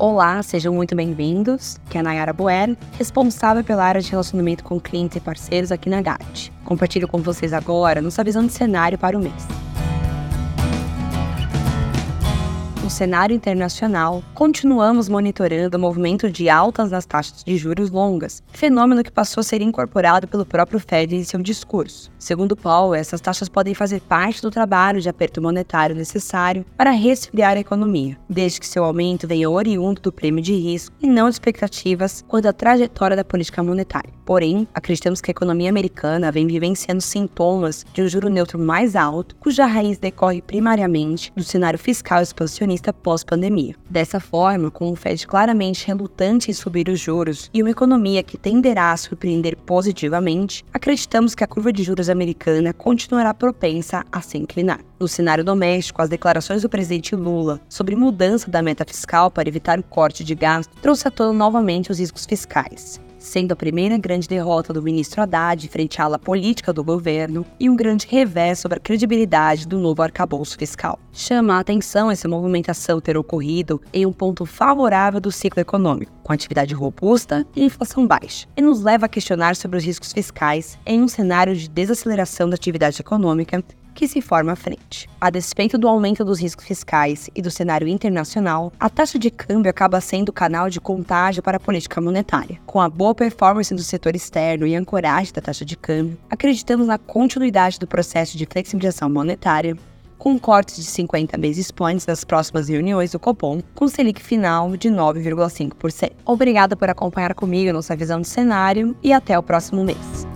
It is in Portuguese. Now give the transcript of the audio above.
Olá, sejam muito bem-vindos. Que é a Nayara Boer, responsável pela área de relacionamento com clientes e parceiros aqui na GAT. Compartilho com vocês agora nossa visão de cenário para o mês. No cenário internacional, continuamos monitorando o movimento de altas nas taxas de juros longas, fenômeno que passou a ser incorporado pelo próprio Fed em seu discurso. Segundo Paul, essas taxas podem fazer parte do trabalho de aperto monetário necessário para resfriar a economia, desde que seu aumento venha oriundo do prêmio de risco e não de expectativas quanto à trajetória da política monetária. Porém, acreditamos que a economia americana vem vivenciando sintomas de um juro neutro mais alto, cuja raiz decorre primariamente do cenário fiscal expansionista pós-pandemia. Dessa forma, com o Fed claramente relutante em subir os juros e uma economia que tenderá a surpreender positivamente, acreditamos que a curva de juros americana continuará propensa a se inclinar. No cenário doméstico, as declarações do presidente Lula sobre mudança da meta fiscal para evitar o corte de gasto trouxe à tona novamente os riscos fiscais sendo a primeira grande derrota do ministro Haddad frente à ala política do governo e um grande revés sobre a credibilidade do novo arcabouço fiscal. Chama a atenção essa movimentação ter ocorrido em um ponto favorável do ciclo econômico, com atividade robusta e inflação baixa, e nos leva a questionar sobre os riscos fiscais em um cenário de desaceleração da atividade econômica que se forma à frente. A despeito do aumento dos riscos fiscais e do cenário internacional, a taxa de câmbio acaba sendo o canal de contágio para a política monetária. Com a boa performance do setor externo e ancoragem da taxa de câmbio, acreditamos na continuidade do processo de flexibilização monetária com cortes de 50 basis points nas próximas reuniões do Copom, com Selic final de 9,5%. Obrigada por acompanhar comigo nossa visão de cenário e até o próximo mês.